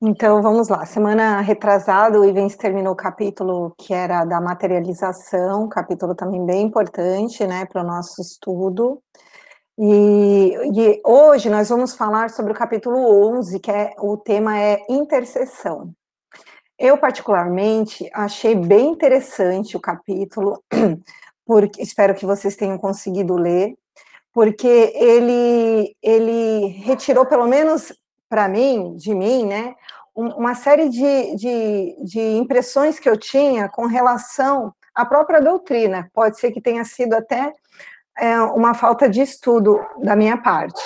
Então vamos lá, semana retrasada o Ivens terminou o capítulo que era da materialização, capítulo também bem importante, né, para o nosso estudo. E, e, hoje nós vamos falar sobre o capítulo 11, que é o tema é intercessão. Eu particularmente achei bem interessante o capítulo, porque espero que vocês tenham conseguido ler, porque ele ele retirou pelo menos para mim, de mim, né, uma série de, de, de impressões que eu tinha com relação à própria doutrina. Pode ser que tenha sido até é, uma falta de estudo da minha parte.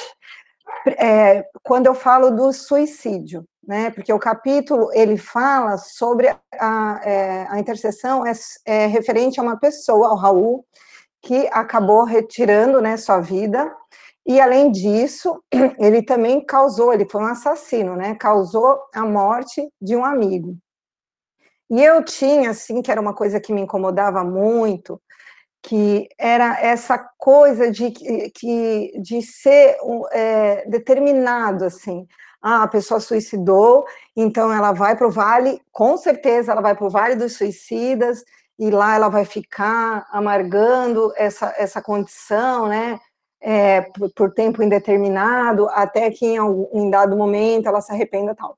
É, quando eu falo do suicídio, né? Porque o capítulo ele fala sobre a, é, a intercessão é, é, referente a uma pessoa, ao Raul, que acabou retirando, né, sua vida e além disso, ele também causou, ele foi um assassino, né? Causou a morte de um amigo. E eu tinha, assim, que era uma coisa que me incomodava muito, que era essa coisa de, que, de ser é, determinado, assim. Ah, a pessoa suicidou, então ela vai para o vale, com certeza ela vai para o vale dos suicidas, e lá ela vai ficar amargando essa, essa condição, né? É, por, por, tempo indeterminado, até que em, algum, em dado momento ela se arrependa tal.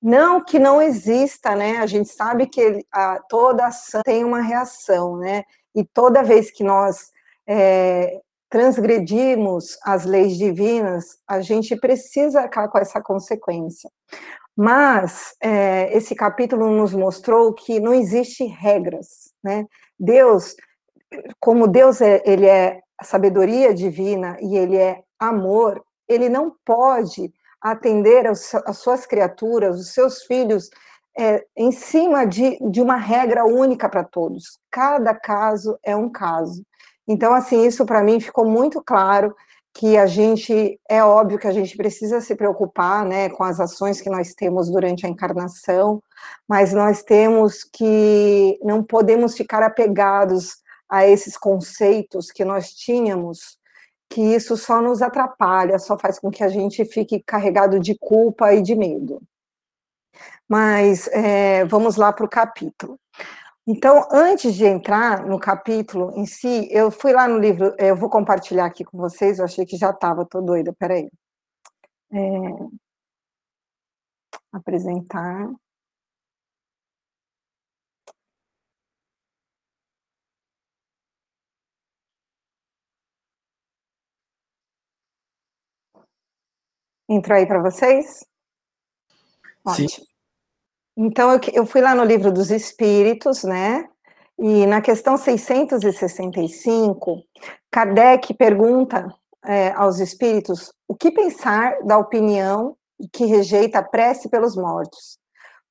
Não que não exista, né? A gente sabe que a, toda ação tem uma reação, né? E toda vez que nós é, transgredimos as leis divinas, a gente precisa acabar com essa consequência. Mas é, esse capítulo nos mostrou que não existe regras, né? Deus, como Deus é, ele é a sabedoria divina e ele é amor, ele não pode atender as suas criaturas, os seus filhos, é, em cima de, de uma regra única para todos. Cada caso é um caso. Então, assim, isso para mim ficou muito claro que a gente, é óbvio que a gente precisa se preocupar, né, com as ações que nós temos durante a encarnação, mas nós temos que, não podemos ficar apegados a esses conceitos que nós tínhamos, que isso só nos atrapalha, só faz com que a gente fique carregado de culpa e de medo. Mas é, vamos lá para o capítulo. Então, antes de entrar no capítulo em si, eu fui lá no livro, eu vou compartilhar aqui com vocês, eu achei que já estava, estou doida, peraí. É, apresentar. Entrou aí para vocês? Ótimo. Sim. Então, eu, eu fui lá no livro dos Espíritos, né? E na questão 665, Kardec pergunta é, aos espíritos o que pensar da opinião que rejeita a prece pelos mortos,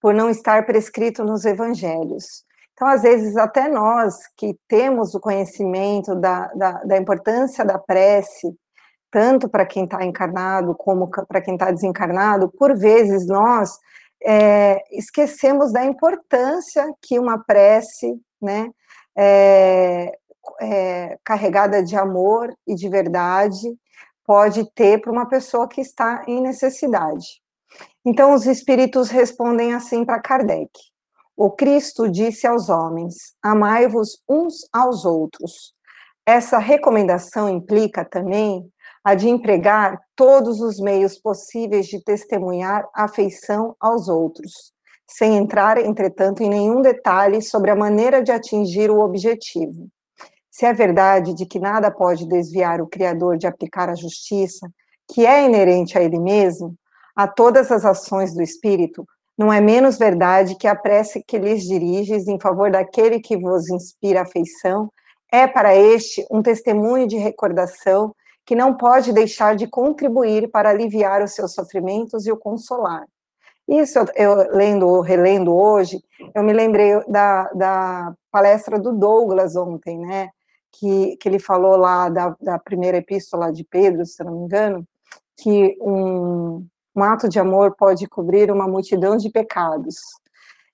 por não estar prescrito nos evangelhos. Então, às vezes, até nós que temos o conhecimento da, da, da importância da prece, tanto para quem está encarnado como para quem está desencarnado, por vezes nós é, esquecemos da importância que uma prece, né, é, é, carregada de amor e de verdade, pode ter para uma pessoa que está em necessidade. Então, os espíritos respondem assim para Kardec: O Cristo disse aos homens: Amai-vos uns aos outros. Essa recomendação implica também a de empregar todos os meios possíveis de testemunhar afeição aos outros, sem entrar, entretanto, em nenhum detalhe sobre a maneira de atingir o objetivo. Se é verdade de que nada pode desviar o Criador de aplicar a justiça, que é inerente a ele mesmo, a todas as ações do Espírito, não é menos verdade que a prece que lhes diriges em favor daquele que vos inspira afeição é para este um testemunho de recordação que não pode deixar de contribuir para aliviar os seus sofrimentos e o consolar. Isso, eu lendo, relendo hoje, eu me lembrei da, da palestra do Douglas ontem, né, que, que ele falou lá da, da primeira epístola de Pedro, se não me engano, que um, um ato de amor pode cobrir uma multidão de pecados.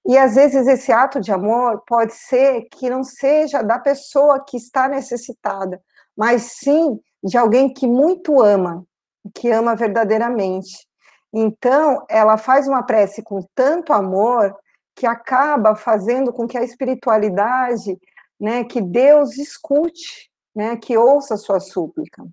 E às vezes esse ato de amor pode ser que não seja da pessoa que está necessitada, mas sim de alguém que muito ama, que ama verdadeiramente. Então, ela faz uma prece com tanto amor que acaba fazendo com que a espiritualidade, né, que Deus escute, né, que ouça a sua súplica.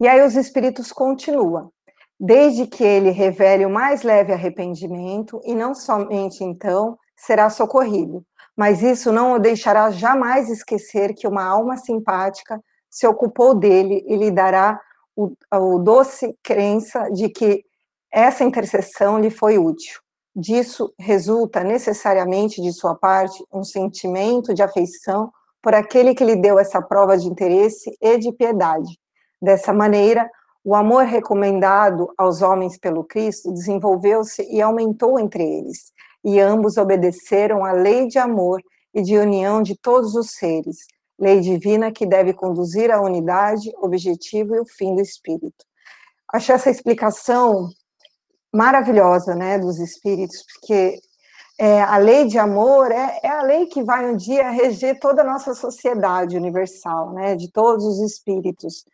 E aí os espíritos continuam, desde que ele revele o mais leve arrependimento, e não somente então será socorrido, mas isso não o deixará jamais esquecer que uma alma simpática se ocupou dele e lhe dará o, o doce crença de que essa intercessão lhe foi útil. Disso resulta necessariamente de sua parte um sentimento de afeição por aquele que lhe deu essa prova de interesse e de piedade. Dessa maneira, o amor recomendado aos homens pelo Cristo desenvolveu-se e aumentou entre eles, e ambos obedeceram à lei de amor e de união de todos os seres, lei divina que deve conduzir à unidade, objetivo e o fim do espírito. Achei essa explicação maravilhosa, né, dos espíritos, porque é, a lei de amor é, é, a lei que vai um dia reger toda a nossa sociedade universal, né, de todos os espíritos.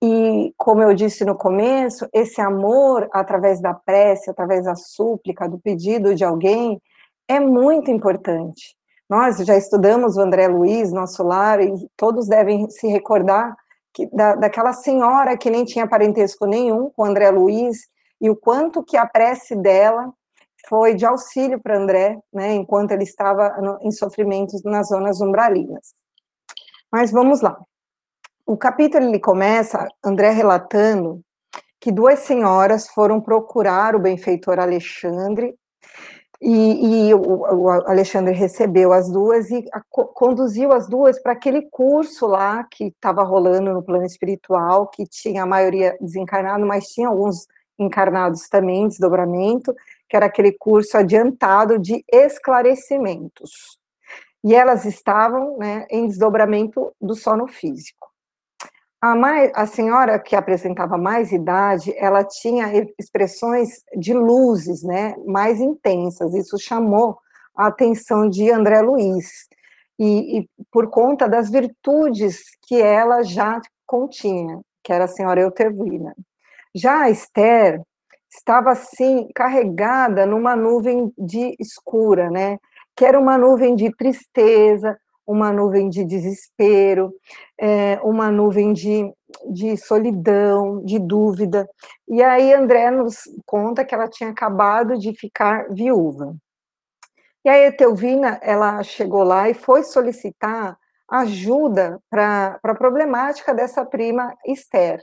E, como eu disse no começo, esse amor, através da prece, através da súplica, do pedido de alguém, é muito importante. Nós já estudamos o André Luiz, nosso lar, e todos devem se recordar que, da, daquela senhora que nem tinha parentesco nenhum com o André Luiz, e o quanto que a prece dela foi de auxílio para André, né, enquanto ele estava no, em sofrimentos nas zonas umbralinas. Mas vamos lá. O capítulo ele começa, André relatando que duas senhoras foram procurar o benfeitor Alexandre e, e o, o, Alexandre recebeu as duas e a, conduziu as duas para aquele curso lá que estava rolando no plano espiritual, que tinha a maioria desencarnado, mas tinha alguns encarnados também, desdobramento, que era aquele curso adiantado de esclarecimentos. E elas estavam né, em desdobramento do sono físico. A, mais, a senhora que apresentava mais idade, ela tinha expressões de luzes né, mais intensas, isso chamou a atenção de André Luiz, e, e por conta das virtudes que ela já continha, que era a senhora Eutervina. Já a Esther estava assim carregada numa nuvem de escura, né? Que era uma nuvem de tristeza, uma nuvem de desespero, é, uma nuvem de, de solidão, de dúvida. E aí André nos conta que ela tinha acabado de ficar viúva. E aí Etelvina, ela chegou lá e foi solicitar ajuda para a problemática dessa prima Esther.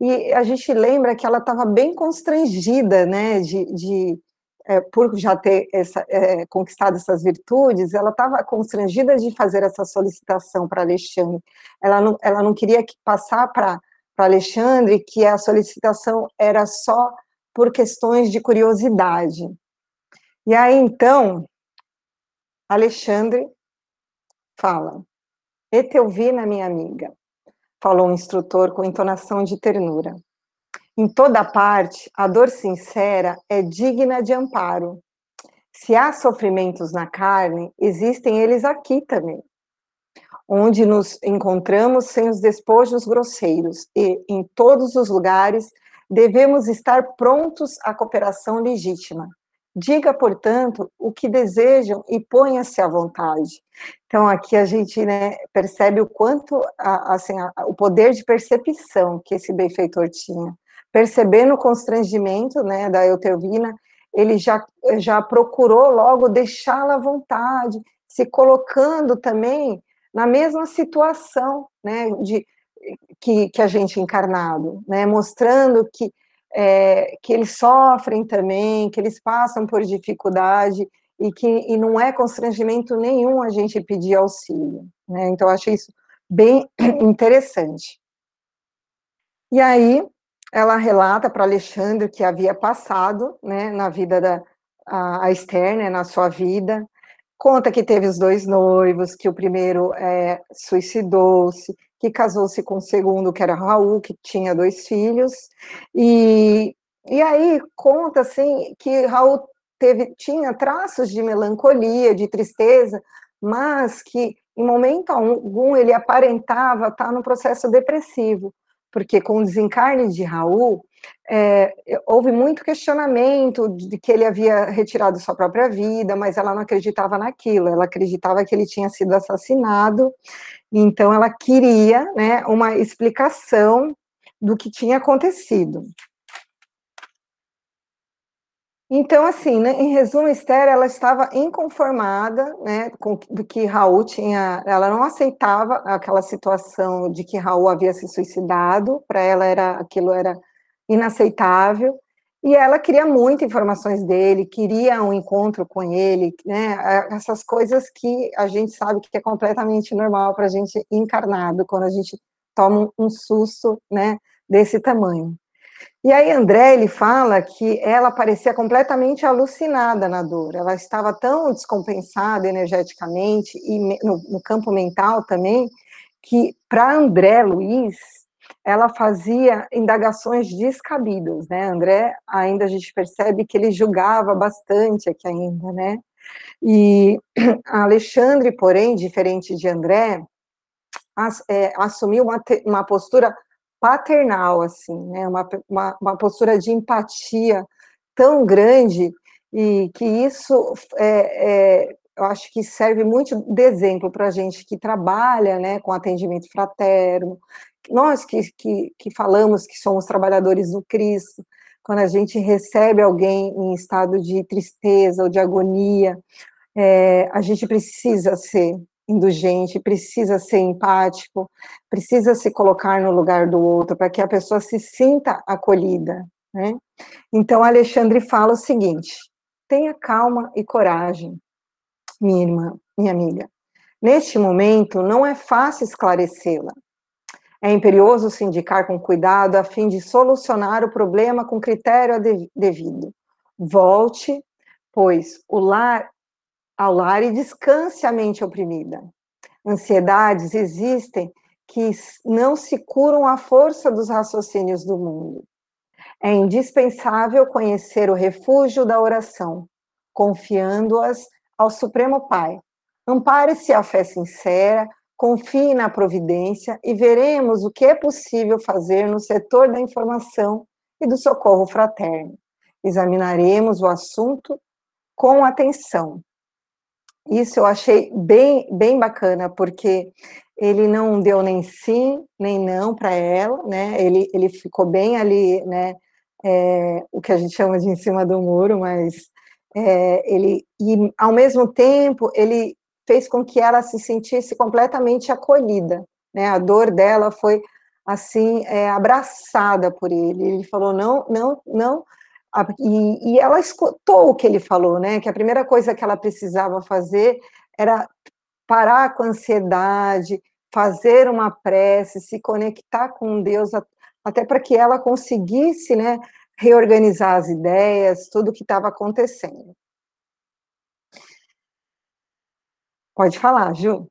E a gente lembra que ela estava bem constrangida, né, de, de é, por já ter essa, é, conquistado essas virtudes, ela estava constrangida de fazer essa solicitação para Alexandre. Ela não, ela não queria que passar para Alexandre que a solicitação era só por questões de curiosidade. E aí, então, Alexandre fala, Etelvina, minha amiga, falou o instrutor com entonação de ternura. Em toda parte, a dor sincera é digna de amparo. Se há sofrimentos na carne, existem eles aqui também, onde nos encontramos sem os despojos grosseiros, e em todos os lugares devemos estar prontos à cooperação legítima, Diga, portanto, o que desejam e ponha-se à vontade. Então, aqui a gente né, percebe o quanto, assim, o poder de percepção que esse benfeitor tinha. Percebendo o constrangimento né, da Eutervina, ele já, já procurou logo deixá-la à vontade, se colocando também na mesma situação né, de, que, que a gente encarnado, né, mostrando que é, que eles sofrem também, que eles passam por dificuldade e que e não é constrangimento nenhum a gente pedir auxílio. Né? Então, eu achei isso bem interessante. E aí, ela relata para Alexandre que havia passado né, na vida da a, a Esther, né, na sua vida, conta que teve os dois noivos, que o primeiro é, suicidou-se, que casou-se com o segundo, que era Raul, que tinha dois filhos, e, e aí conta, assim, que Raul teve, tinha traços de melancolia, de tristeza, mas que em momento algum ele aparentava estar no processo depressivo, porque com o desencarne de Raul, é, houve muito questionamento de que ele havia retirado sua própria vida, mas ela não acreditava naquilo, ela acreditava que ele tinha sido assassinado, então ela queria né, uma explicação do que tinha acontecido. Então, assim, né, em resumo, Esther, ela estava inconformada, né, com do que Raul tinha, ela não aceitava aquela situação de que Raul havia se suicidado, para ela era, aquilo era inaceitável, e ela queria muitas informações dele, queria um encontro com ele, né, essas coisas que a gente sabe que é completamente normal para a gente encarnado, quando a gente toma um susto, né, desse tamanho. E aí André, ele fala que ela parecia completamente alucinada na dor, ela estava tão descompensada energeticamente e no, no campo mental também, que para André Luiz, ela fazia indagações descabidas, né, André, ainda a gente percebe que ele julgava bastante aqui ainda, né, e Alexandre, porém, diferente de André, é, assumiu uma, uma postura paternal, assim, né? Uma, uma, uma, postura de empatia tão grande e que isso é, é, eu acho que serve muito de exemplo para a gente que trabalha né, com atendimento fraterno, nós que, que, que falamos que somos trabalhadores do Cristo, quando a gente recebe alguém em estado de tristeza ou de agonia, é, a gente precisa ser indulgente, precisa ser empático, precisa se colocar no lugar do outro para que a pessoa se sinta acolhida, né? Então Alexandre fala o seguinte: tenha calma e coragem, minha irmã, minha amiga. Neste momento não é fácil esclarecê-la. É imperioso se indicar com cuidado a fim de solucionar o problema com critério devido. Volte, pois o lar ao lar e descanse a mente oprimida. Ansiedades existem que não se curam à força dos raciocínios do mundo. É indispensável conhecer o refúgio da oração, confiando-as ao Supremo Pai. Ampare-se à fé sincera, confie na providência e veremos o que é possível fazer no setor da informação e do socorro fraterno. Examinaremos o assunto com atenção, isso eu achei bem, bem bacana, porque ele não deu nem sim, nem não para ela, né? Ele, ele ficou bem ali, né? É, o que a gente chama de em cima do muro, mas é, ele, e ao mesmo tempo, ele fez com que ela se sentisse completamente acolhida, né? A dor dela foi assim é, abraçada por ele. Ele falou não, não, não e, e, ela escutou o que ele falou, né? Que a primeira coisa que ela precisava fazer era parar com a ansiedade, fazer uma prece, se conectar com Deus, até para que ela conseguisse, né, reorganizar as ideias, tudo o que estava acontecendo. Pode falar, Ju.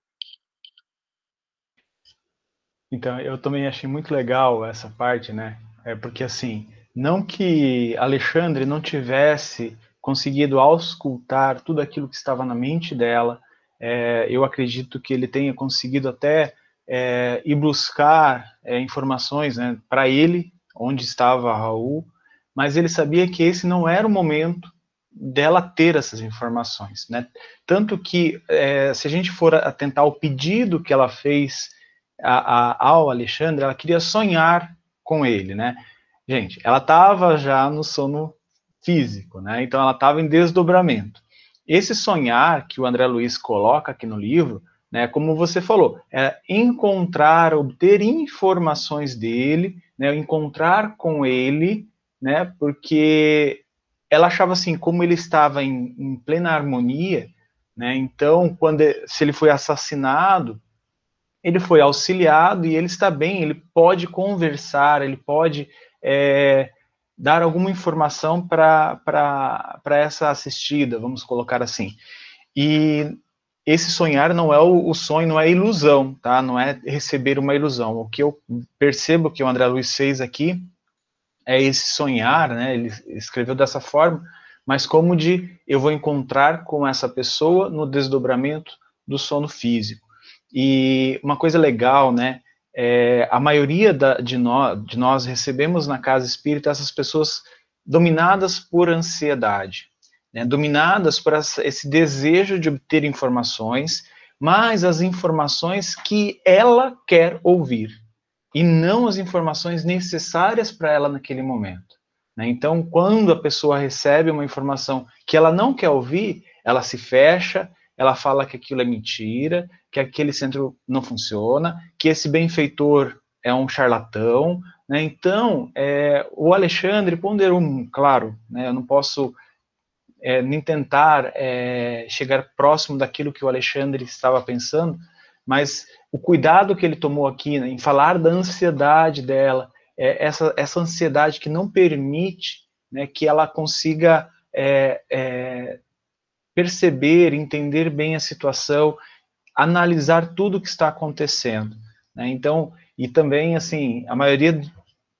Então, eu também achei muito legal essa parte, né? É porque assim, não que Alexandre não tivesse conseguido auscultar tudo aquilo que estava na mente dela, é, eu acredito que ele tenha conseguido até é, ir buscar é, informações né, para ele, onde estava Raul, mas ele sabia que esse não era o momento dela ter essas informações, né? Tanto que, é, se a gente for atentar ao pedido que ela fez a, a, ao Alexandre, ela queria sonhar com ele, né? Gente, ela estava já no sono físico, né? Então ela estava em desdobramento. Esse sonhar que o André Luiz coloca aqui no livro, né, como você falou, é encontrar, obter informações dele, né, encontrar com ele, né, porque ela achava assim, como ele estava em, em plena harmonia, né, então quando se ele foi assassinado, ele foi auxiliado e ele está bem, ele pode conversar, ele pode é, dar alguma informação para essa assistida, vamos colocar assim. E esse sonhar não é o, o, sonho, não é ilusão, tá? Não é receber uma ilusão. O que eu percebo que o André Luiz fez aqui é esse sonhar, né? Ele escreveu dessa forma, mas como de eu vou encontrar com essa pessoa no desdobramento do sono físico. E uma coisa legal, né? É, a maioria da, de, nós, de nós recebemos na casa espírita essas pessoas dominadas por ansiedade, né, dominadas por esse desejo de obter informações, mas as informações que ela quer ouvir, e não as informações necessárias para ela naquele momento. Né? Então, quando a pessoa recebe uma informação que ela não quer ouvir, ela se fecha, ela fala que aquilo é mentira, que aquele centro não funciona, que esse benfeitor é um charlatão. Né? Então, é, o Alexandre ponderou, claro, né? eu não posso é, nem tentar é, chegar próximo daquilo que o Alexandre estava pensando, mas o cuidado que ele tomou aqui né, em falar da ansiedade dela, é, essa, essa ansiedade que não permite né, que ela consiga é, é, perceber, entender bem a situação, analisar tudo o que está acontecendo. Né? Então, e também, assim, a maioria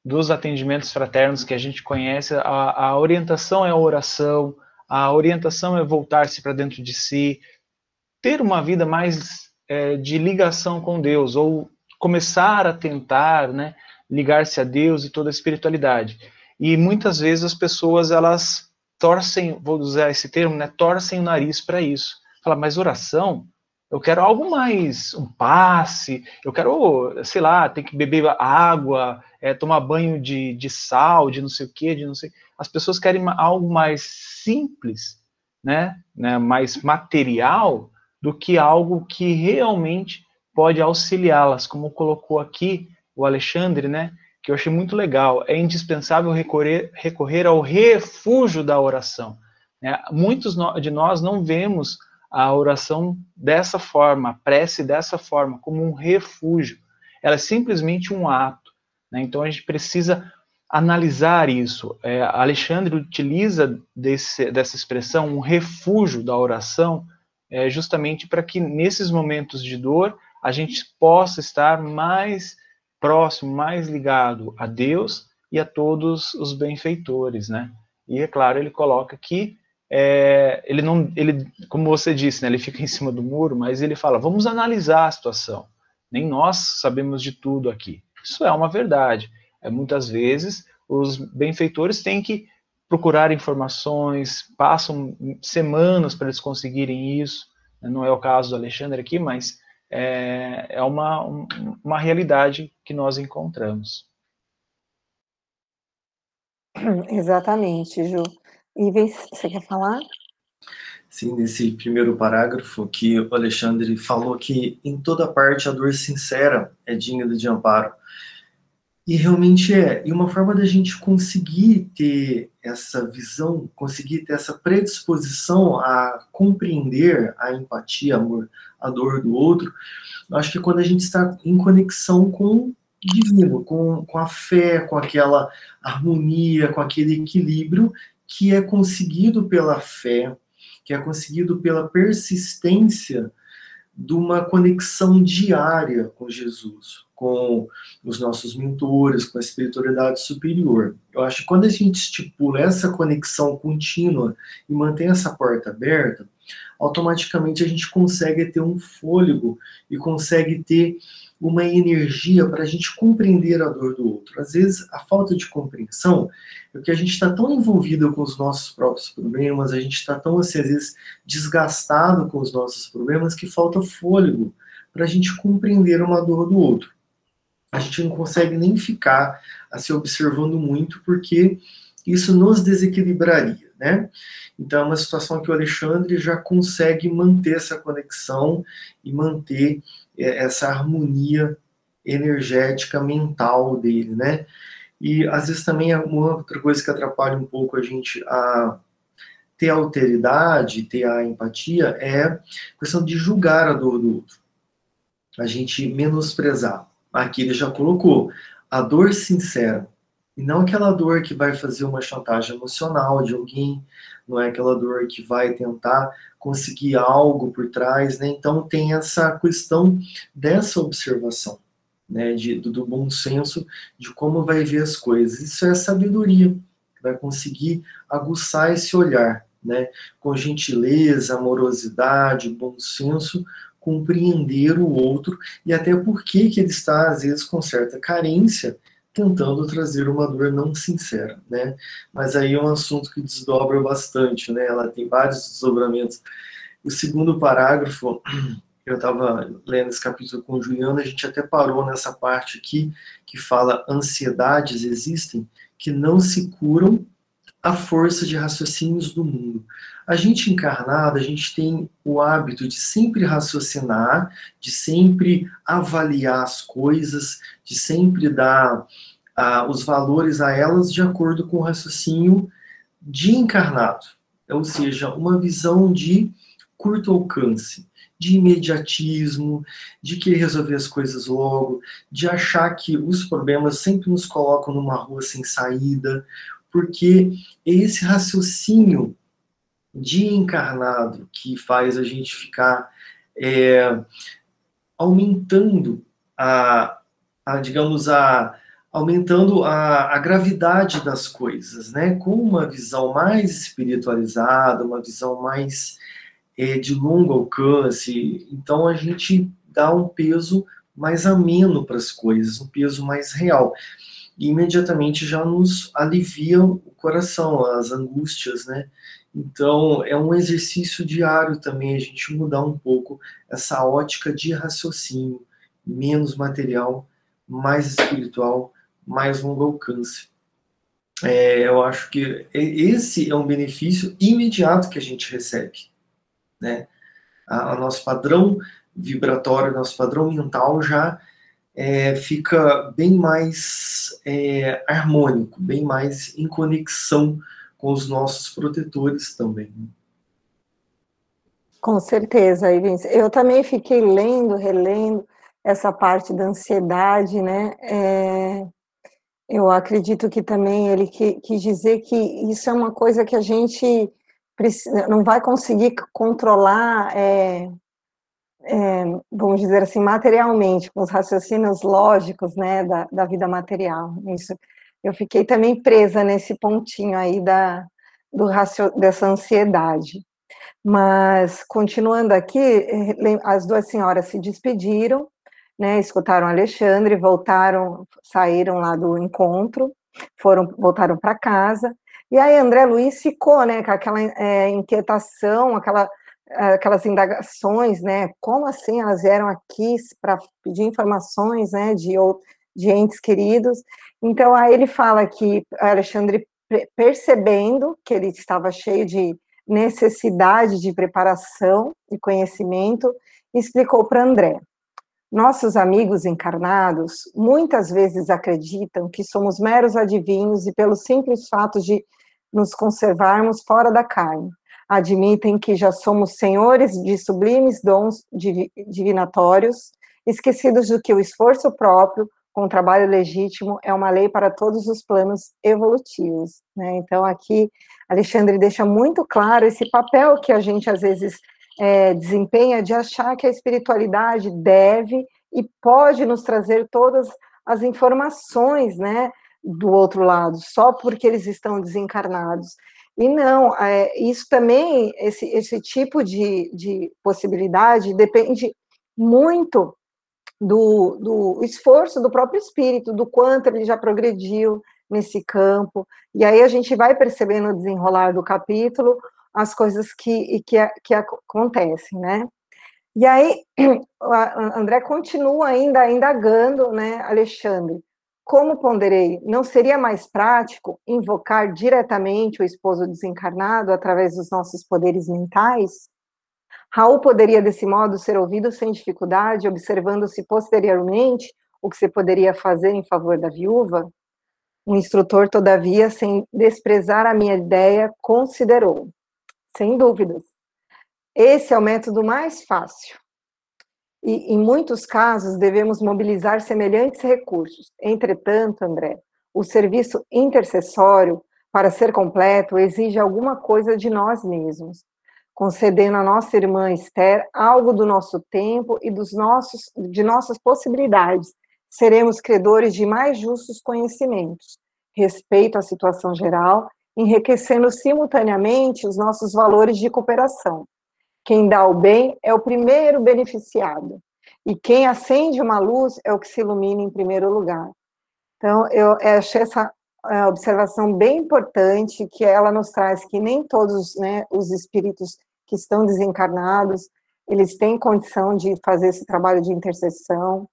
dos atendimentos fraternos que a gente conhece, a, a orientação é a oração, a orientação é voltar-se para dentro de si, ter uma vida mais é, de ligação com Deus, ou começar a tentar, né, ligar-se a Deus e toda a espiritualidade. E muitas vezes as pessoas, elas torcem, vou usar esse termo, né, torcem o nariz para isso. Fala, mas oração, eu quero algo mais, um passe, eu quero, sei lá, ter que beber água, é, tomar banho de, de sal, de não sei o quê, de não sei. As pessoas querem algo mais simples, né, né, mais material, do que algo que realmente pode auxiliá-las, como colocou aqui o Alexandre, né, que eu achei muito legal. É indispensável recorrer, recorrer ao refúgio da oração. Né? Muitos de nós não vemos a oração dessa forma, a prece dessa forma, como um refúgio. Ela é simplesmente um ato. Né? Então a gente precisa analisar isso. É, Alexandre utiliza desse, dessa expressão, um refúgio da oração, é, justamente para que nesses momentos de dor a gente possa estar mais próximo, mais ligado a Deus e a todos os benfeitores, né? E é claro, ele coloca que é, ele não, ele, como você disse, né, ele fica em cima do muro, mas ele fala, vamos analisar a situação. Nem nós sabemos de tudo aqui. Isso é uma verdade. É, muitas vezes os benfeitores têm que procurar informações, passam semanas para eles conseguirem isso. Não é o caso do Alexandre aqui, mas é, é uma, uma realidade que nós encontramos. Exatamente, Ju. E você quer falar? Sim, nesse primeiro parágrafo que o Alexandre falou que em toda parte a dor sincera é digna de amparo. E realmente é. E uma forma da gente conseguir ter essa visão, conseguir ter essa predisposição a compreender a empatia, amor, a dor do outro, acho que é quando a gente está em conexão com divino, com, com a fé, com aquela harmonia, com aquele equilíbrio que é conseguido pela fé, que é conseguido pela persistência de uma conexão diária com Jesus, com os nossos mentores, com a espiritualidade superior. Eu acho que quando a gente estipula essa conexão contínua e mantém essa porta aberta, automaticamente a gente consegue ter um fôlego e consegue ter uma energia para a gente compreender a dor do outro. Às vezes, a falta de compreensão é que a gente está tão envolvido com os nossos próprios problemas, a gente está tão, assim, às vezes, desgastado com os nossos problemas que falta fôlego para a gente compreender uma dor do outro. A gente não consegue nem ficar a se observando muito, porque isso nos desequilibraria, né? Então, é uma situação que o Alexandre já consegue manter essa conexão e manter é, essa harmonia energética mental dele, né? E às vezes também é uma outra coisa que atrapalha um pouco a gente a ter a alteridade, ter a empatia, é a questão de julgar a dor do outro. A gente menosprezar. Aqui ele já colocou a dor sincera. E não aquela dor que vai fazer uma chantagem emocional de alguém, não é aquela dor que vai tentar conseguir algo por trás, né? Então tem essa questão dessa observação, né, de, do, do bom senso de como vai ver as coisas. Isso é sabedoria, vai conseguir aguçar esse olhar, né, com gentileza, amorosidade, bom senso, compreender o outro e até por que ele está às vezes com certa carência tentando trazer uma dor não sincera, né? Mas aí é um assunto que desdobra bastante, né? Ela tem vários desdobramentos. O segundo parágrafo, eu estava lendo esse capítulo com Juliana, a gente até parou nessa parte aqui que fala ansiedades existem que não se curam a força de raciocínios do mundo. A gente encarnado, a gente tem o hábito de sempre raciocinar, de sempre avaliar as coisas, de sempre dar ah, os valores a elas de acordo com o raciocínio de encarnado. Ou seja, uma visão de curto alcance, de imediatismo, de querer resolver as coisas logo, de achar que os problemas sempre nos colocam numa rua sem saída, porque é esse raciocínio de encarnado que faz a gente ficar é, aumentando a, a, digamos, a aumentando a, a gravidade das coisas, né? Com uma visão mais espiritualizada, uma visão mais é, de longo alcance. Então a gente dá um peso mais ameno para as coisas, um peso mais real imediatamente já nos aliviam o coração, as angústias, né? Então, é um exercício diário também a gente mudar um pouco essa ótica de raciocínio, menos material, mais espiritual, mais longo alcance. É, eu acho que esse é um benefício imediato que a gente recebe, né? O nosso padrão vibratório, nosso padrão mental já é, fica bem mais é, harmônico, bem mais em conexão com os nossos protetores também. Com certeza, Ivens. Eu também fiquei lendo, relendo essa parte da ansiedade, né? É, eu acredito que também ele quis dizer que isso é uma coisa que a gente não vai conseguir controlar é, é, vamos dizer assim, materialmente, com os raciocínios lógicos, né, da, da vida material. Isso, eu fiquei também presa nesse pontinho aí da, do racio, dessa ansiedade. Mas, continuando aqui, eh, as duas senhoras se despediram, né, escutaram Alexandre, voltaram, saíram lá do encontro, foram, voltaram para casa, e aí André Luiz ficou, né, com aquela é, inquietação, aquela aquelas indagações, né? Como assim elas vieram aqui para pedir informações, né? De, de entes queridos. Então, aí ele fala que Alexandre, percebendo que ele estava cheio de necessidade de preparação e conhecimento, explicou para André. Nossos amigos encarnados muitas vezes acreditam que somos meros adivinhos e pelo simples fato de nos conservarmos fora da carne admitem que já somos senhores de sublimes dons divinatórios, esquecidos do que o esforço próprio, com o trabalho legítimo, é uma lei para todos os planos evolutivos. Né? Então, aqui, Alexandre deixa muito claro esse papel que a gente, às vezes, é, desempenha de achar que a espiritualidade deve e pode nos trazer todas as informações, né, do outro lado, só porque eles estão desencarnados. E não, é, isso também, esse, esse tipo de, de possibilidade depende muito do, do esforço do próprio espírito, do quanto ele já progrediu nesse campo. E aí a gente vai percebendo no desenrolar do capítulo as coisas que, que, que acontecem, né? E aí, André continua ainda indagando, né, Alexandre, como ponderei, não seria mais prático invocar diretamente o esposo desencarnado através dos nossos poderes mentais? Raul poderia, desse modo, ser ouvido sem dificuldade, observando-se posteriormente o que se poderia fazer em favor da viúva? O instrutor, todavia, sem desprezar a minha ideia, considerou, sem dúvidas, esse é o método mais fácil e, em muitos casos, devemos mobilizar semelhantes recursos. Entretanto, André, o serviço intercessório, para ser completo, exige alguma coisa de nós mesmos, concedendo à nossa irmã Esther algo do nosso tempo e dos nossos, de nossas possibilidades. Seremos credores de mais justos conhecimentos, respeito à situação geral, enriquecendo simultaneamente os nossos valores de cooperação quem dá o bem é o primeiro beneficiado. E quem acende uma luz é o que se ilumina em primeiro lugar. Então, eu achei essa é, observação bem importante, que ela nos traz que nem todos né, os espíritos que estão desencarnados, eles têm condição de fazer esse trabalho de intercessão.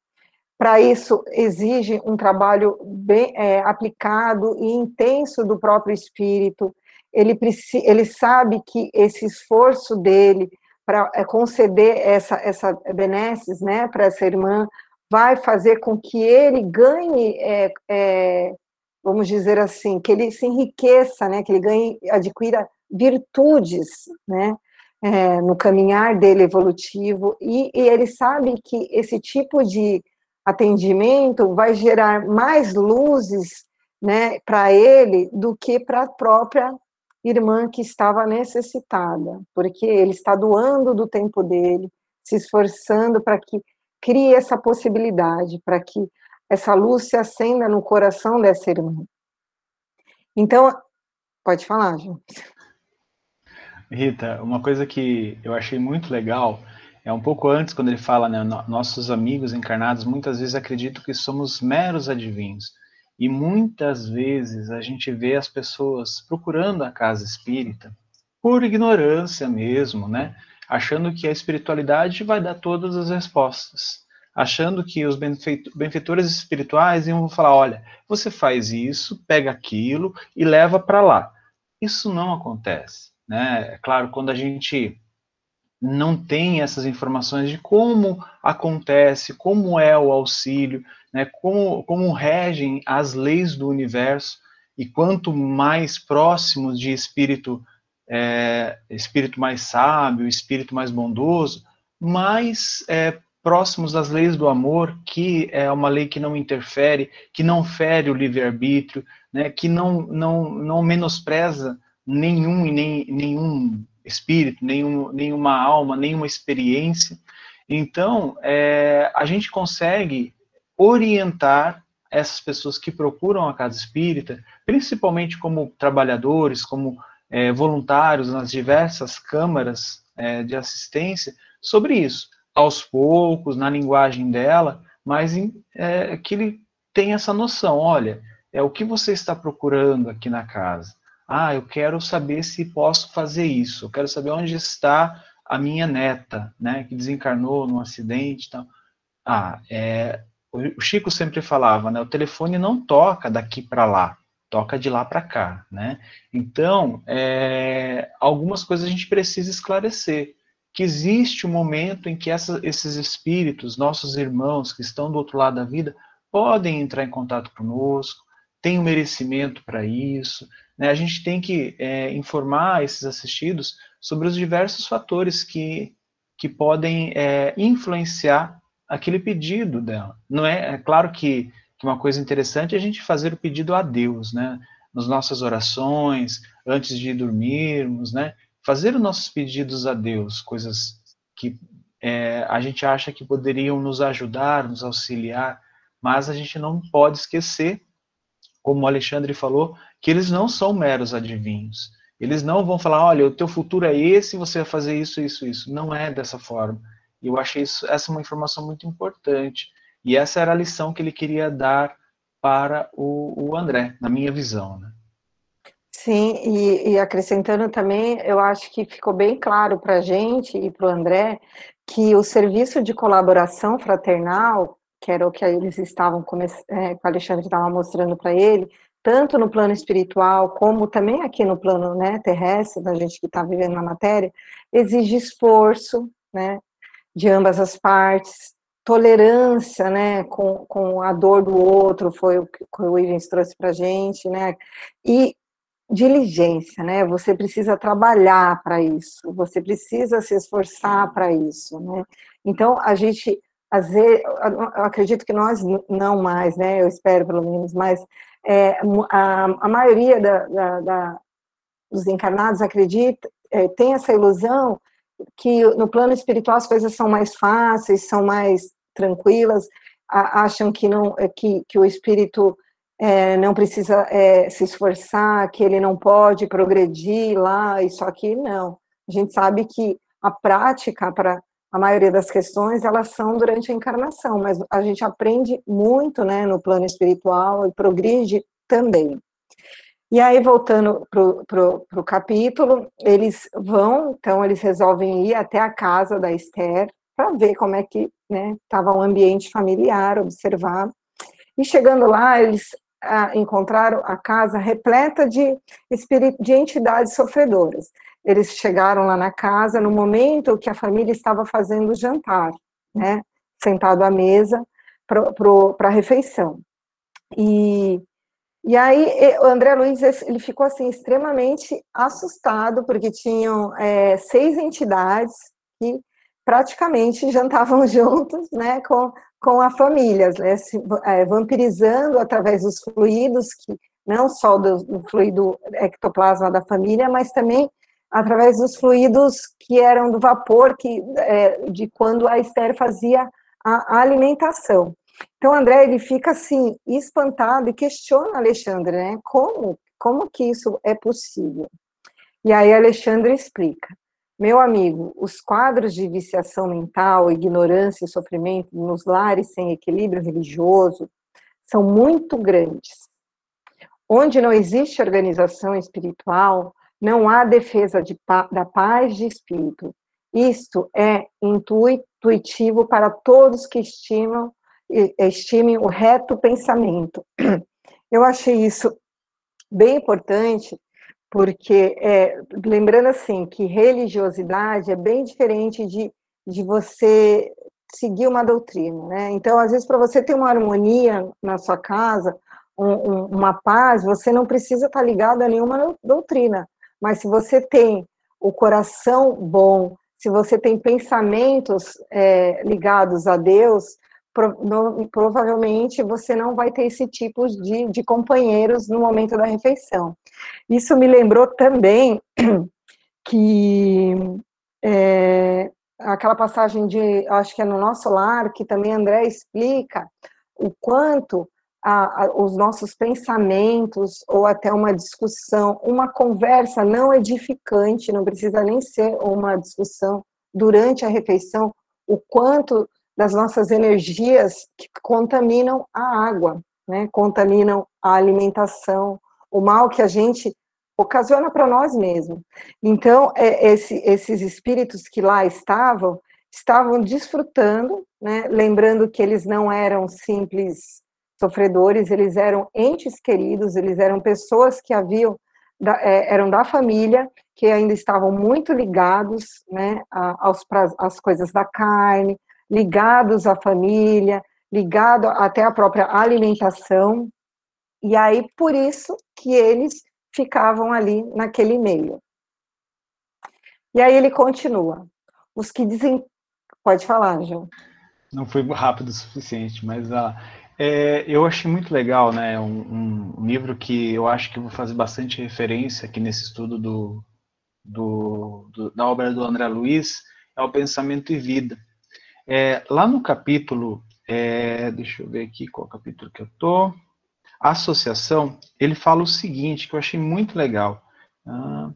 Para isso, exige um trabalho bem é, aplicado e intenso do próprio espírito. Ele, ele sabe que esse esforço dele para é, conceder essa, essa benesses né, para essa irmã vai fazer com que ele ganhe, é, é, vamos dizer assim, que ele se enriqueça, né, que ele ganhe, adquira virtudes, né, é, no caminhar dele evolutivo, e, e ele sabe que esse tipo de atendimento vai gerar mais luzes né, para ele do que para a própria irmã que estava necessitada, porque ele está doando do tempo dele, se esforçando para que crie essa possibilidade, para que essa luz se acenda no coração dessa irmã. Então, pode falar, gente. Rita, uma coisa que eu achei muito legal é um pouco antes, quando ele fala, né, nossos amigos encarnados muitas vezes acreditam que somos meros adivinhos. E muitas vezes a gente vê as pessoas procurando a casa espírita por ignorância mesmo, né? Achando que a espiritualidade vai dar todas as respostas. Achando que os benfeitores espirituais iam falar: olha, você faz isso, pega aquilo e leva para lá. Isso não acontece. Né? É claro, quando a gente não tem essas informações de como acontece, como é o auxílio, né, como, como regem as leis do universo, e quanto mais próximos de espírito, é, espírito mais sábio, espírito mais bondoso, mais é, próximos das leis do amor, que é uma lei que não interfere, que não fere o livre-arbítrio, né, que não, não, não menospreza nenhum e nem, nenhum espírito, nenhum, nenhuma alma, nenhuma experiência. Então, é, a gente consegue orientar essas pessoas que procuram a casa espírita, principalmente como trabalhadores, como é, voluntários nas diversas câmaras é, de assistência, sobre isso, aos poucos, na linguagem dela, mas em, é, que ele tem essa noção, olha, é o que você está procurando aqui na casa. Ah, eu quero saber se posso fazer isso. Eu quero saber onde está a minha neta, né, que desencarnou num acidente, tal. Ah, é, o Chico sempre falava, né, o telefone não toca daqui para lá, toca de lá para cá, né? Então, é, algumas coisas a gente precisa esclarecer, que existe um momento em que essa, esses espíritos, nossos irmãos que estão do outro lado da vida, podem entrar em contato conosco, tem um merecimento para isso, né, a gente tem que é, informar esses assistidos sobre os diversos fatores que, que podem é, influenciar aquele pedido dela. Não é, é claro que, que uma coisa interessante é a gente fazer o pedido a Deus, né? Nas nossas orações, antes de dormirmos, né? Fazer os nossos pedidos a Deus, coisas que é, a gente acha que poderiam nos ajudar, nos auxiliar, mas a gente não pode esquecer, como o Alexandre falou, que eles não são meros adivinhos. Eles não vão falar, olha, o teu futuro é esse, você vai fazer isso, isso, isso. Não é dessa forma. E eu achei isso, essa uma informação muito importante. E essa era a lição que ele queria dar para o, o André, na minha visão. Né? Sim, e, e, acrescentando também, eu acho que ficou bem claro para a gente e para o André que o serviço de colaboração fraternal, que era o que eles estavam, é, que o Alexandre estava mostrando para ele, tanto no plano espiritual, como também aqui no plano né, terrestre, da gente que está vivendo na matéria, exige esforço, né, de ambas as partes, tolerância, né, com, com a dor do outro, foi o que o Ivens trouxe para a gente, né, e diligência, né, você precisa trabalhar para isso, você precisa se esforçar para isso, né, então a gente, eu acredito que nós não mais, né, eu espero pelo menos, mas é, a, a, maioria da, da, da, dos encarnados acredita, é, tem essa ilusão que no plano espiritual as coisas são mais fáceis, são mais tranquilas, a, acham que, não, é, que, que o espírito é, não precisa é, se esforçar, que ele não pode progredir lá, isso aqui, não. A gente sabe que a prática para a maioria das questões, elas são durante a encarnação, mas a gente aprende muito, né, no plano espiritual e progride também. E aí, voltando para o capítulo, eles vão, então, eles resolvem ir até a casa da Esther para ver como é que estava né, o ambiente familiar, observar. E chegando lá, eles ah, encontraram a casa repleta de, de entidades sofredoras. Eles chegaram lá na casa no momento que a família estava fazendo o jantar, né, sentado à mesa para a refeição. E e aí o André Luiz ele ficou assim extremamente assustado porque tinham é, seis entidades que praticamente jantavam juntos, né, com, com a família, né, se, é, vampirizando através dos fluidos que não só do, do, fluido ectoplasma da família, mas também através dos fluidos que eram do vapor que é, de quando a Esther fazia a, a alimentação. Então, André, ele fica assim, espantado e questiona Alexandre, né? Como, como que isso é possível? E aí Alexandre explica. Meu amigo, os quadros de viciação mental, ignorância e sofrimento nos lares sem equilíbrio religioso são muito grandes. Onde não existe organização espiritual, não há defesa de, da paz de espírito. Isto é intuitivo para todos que estimam estimem o reto pensamento. Eu achei isso bem importante, porque, é, lembrando assim, que religiosidade é bem diferente de, de você seguir uma doutrina, né? Então, às vezes, para você ter uma harmonia na sua casa, um, um, uma paz, você não precisa estar ligado a nenhuma doutrina, mas se você tem o coração bom, se você tem pensamentos é, ligados a Deus, provavelmente você não vai ter esse tipo de, de companheiros no momento da refeição. Isso me lembrou também que é, aquela passagem de, acho que é no nosso lar, que também André explica o quanto a, a, os nossos pensamentos, ou até uma discussão, uma conversa não edificante, não precisa nem ser uma discussão durante a refeição, o quanto das nossas energias que contaminam a água, né? contaminam a alimentação, o mal que a gente ocasiona para nós mesmos. Então, é, esse, esses espíritos que lá estavam, estavam desfrutando, né? lembrando que eles não eram simples sofredores, eles eram entes queridos, eles eram pessoas que haviam, da, é, eram da família, que ainda estavam muito ligados né, aos, às coisas da carne, ligados à família, ligado até à própria alimentação, e aí por isso que eles ficavam ali naquele meio. E aí ele continua. Os que dizem. Pode falar, João. Não foi rápido o suficiente, mas uh, é, eu achei muito legal, né? Um, um, livro que eu acho que vou fazer bastante referência aqui nesse estudo do, do, do, da obra do André Luiz, é o Pensamento e Vida. É, lá no capítulo, é, deixa eu ver aqui qual capítulo que eu tô. Associação, ele fala o seguinte, que eu achei muito legal. Ah,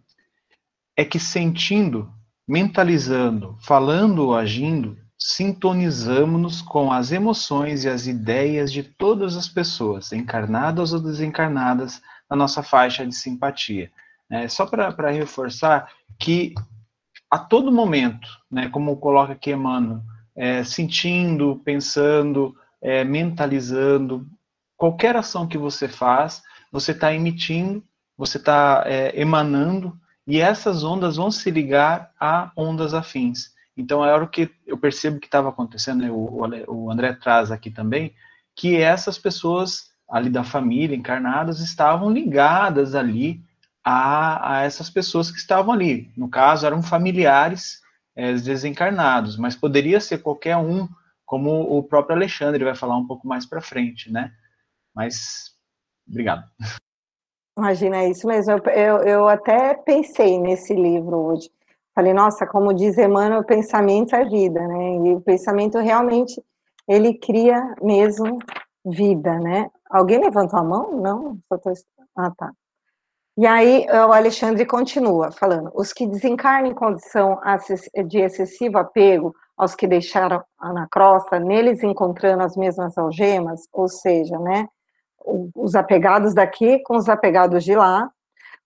é que sentindo, mentalizando, falando ou agindo, sintonizamos-nos com as emoções e as ideias de todas as pessoas, encarnadas ou desencarnadas, na nossa faixa de simpatia. É, só para reforçar que a todo momento, né, como coloca aqui Emmanuel, é, sentindo, pensando, é, mentalizando. Qualquer ação que você faz, você está emitindo, você está é, emanando, e essas ondas vão se ligar a ondas afins. Então, é hora que eu percebo que estava acontecendo, o, o André traz aqui também, que essas pessoas ali da família, encarnadas, estavam ligadas ali a, a essas pessoas que estavam ali. No caso, eram familiares é, desencarnados, mas poderia ser qualquer um, como o próprio Alexandre vai falar um pouco mais para frente, né? Mas, obrigado. Imagina, é isso mesmo. Eu, eu, até pensei nesse livro hoje. Falei, nossa, como diz Emmanuel, o pensamento é vida, né? E o pensamento realmente, ele cria mesmo vida, né? Alguém levantou a mão? Não? Só tô... Ah, tá. E aí o Alexandre continua falando: os que desencarnam em condição de excessivo apego aos que deixaram na crosta, neles encontrando as mesmas algemas, ou seja, né, os apegados daqui com os apegados de lá,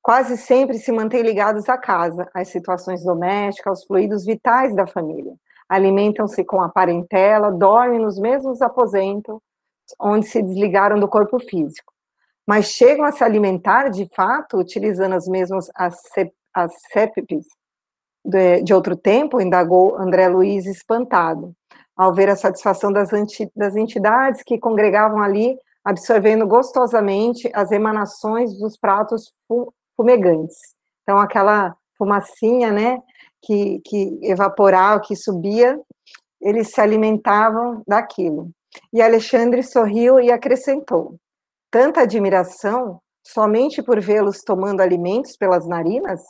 quase sempre se mantêm ligados à casa, às situações domésticas, aos fluidos vitais da família. Alimentam-se com a parentela, dormem nos mesmos aposentos onde se desligaram do corpo físico. Mas chegam a se alimentar, de fato, utilizando as mesmas as CEPPs de, de outro tempo, indagou André Luiz espantado, ao ver a satisfação das, das entidades que congregavam ali, absorvendo gostosamente as emanações dos pratos fumegantes. Então, aquela fumacinha, né, que, que evaporava, que subia, eles se alimentavam daquilo. E Alexandre sorriu e acrescentou: tanta admiração somente por vê-los tomando alimentos pelas narinas?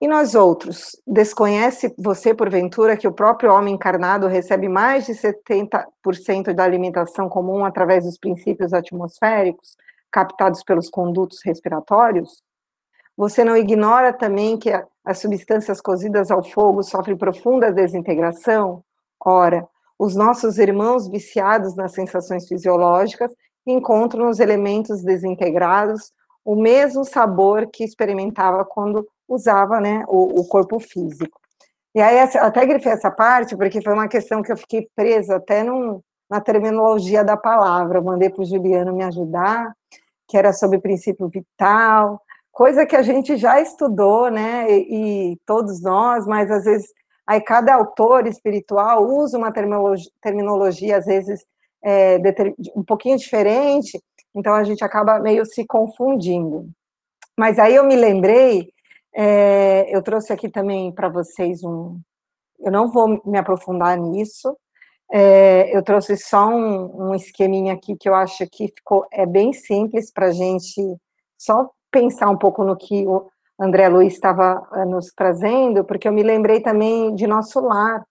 E nós outros, desconhece você, porventura, que o próprio homem encarnado recebe mais de 70% da alimentação comum através dos princípios atmosféricos, captados pelos condutos respiratórios? Você não ignora também que as substâncias cozidas ao fogo sofrem profunda desintegração? Ora, os nossos irmãos viciados nas sensações fisiológicas encontram nos elementos desintegrados o mesmo sabor que experimentava quando usava né, o, o corpo físico. E aí, até grifei essa parte, porque foi uma questão que eu fiquei presa até num, na terminologia da palavra. Eu mandei para o Juliano me ajudar, que era sobre princípio vital, coisa que a gente já estudou, né, e, e todos nós, mas às vezes, aí cada autor espiritual usa uma terminologia, terminologia às vezes, é, um pouquinho diferente, então a gente acaba meio se confundindo. Mas aí eu me lembrei é, eu trouxe aqui também para vocês um. Eu não vou me aprofundar nisso. É, eu trouxe só um, um, esqueminha aqui que eu acho que ficou é bem simples para a gente só pensar um pouco no que o André Luiz estava eh, nos trazendo, porque eu me lembrei também de nosso lar,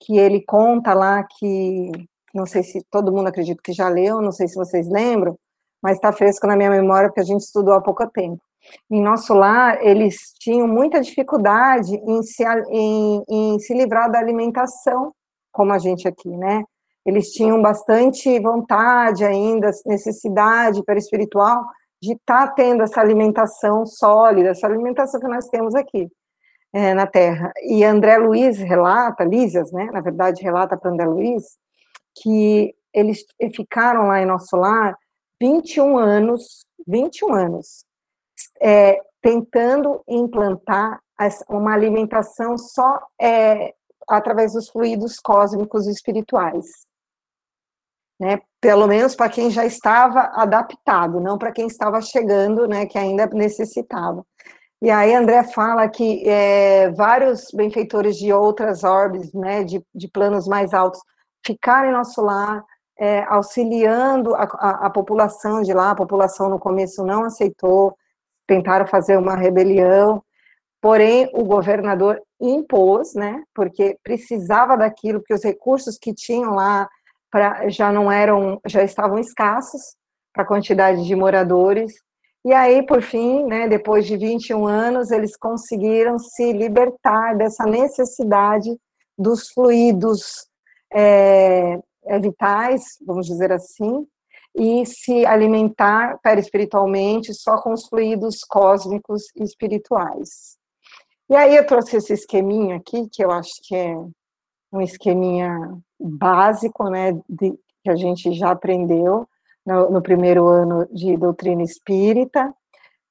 que ele conta lá que não sei se todo mundo acredita que já leu, não sei se vocês lembram, mas está fresco na minha memória porque a gente estudou há pouco tempo. Em nosso lar, eles tinham muita dificuldade em se, em, em se livrar da alimentação, como a gente aqui, né? Eles tinham bastante vontade ainda, necessidade espiritual de estar tá tendo essa alimentação sólida, essa alimentação que nós temos aqui é, na Terra. E André Luiz relata, Lísias, né, na verdade, relata para André Luiz, que eles ficaram lá em nosso lar 21 anos, 21 anos, é, tentando implantar uma alimentação só é, através dos fluidos cósmicos e espirituais. Né, pelo menos para quem já estava adaptado, não para quem estava chegando, né, que ainda necessitava. E aí André fala que é, vários benfeitores de outras orbes, né, de, de planos mais altos, ficaram em nosso lar, é, auxiliando a, a, a, população de lá, a população no começo não aceitou, tentaram fazer uma rebelião, porém o governador impôs, né, porque precisava daquilo, porque os recursos que tinham lá pra, já não eram, já estavam escassos para a quantidade de moradores, e aí, por fim, né, depois de 21 anos, eles conseguiram se libertar dessa necessidade dos fluidos é, vitais, vamos dizer assim, e se alimentar perispiritualmente só com os fluidos cósmicos e espirituais. E aí eu trouxe esse esqueminha aqui, que eu acho que é um esqueminha básico, né, de, que a gente já aprendeu no, no, primeiro ano de doutrina espírita,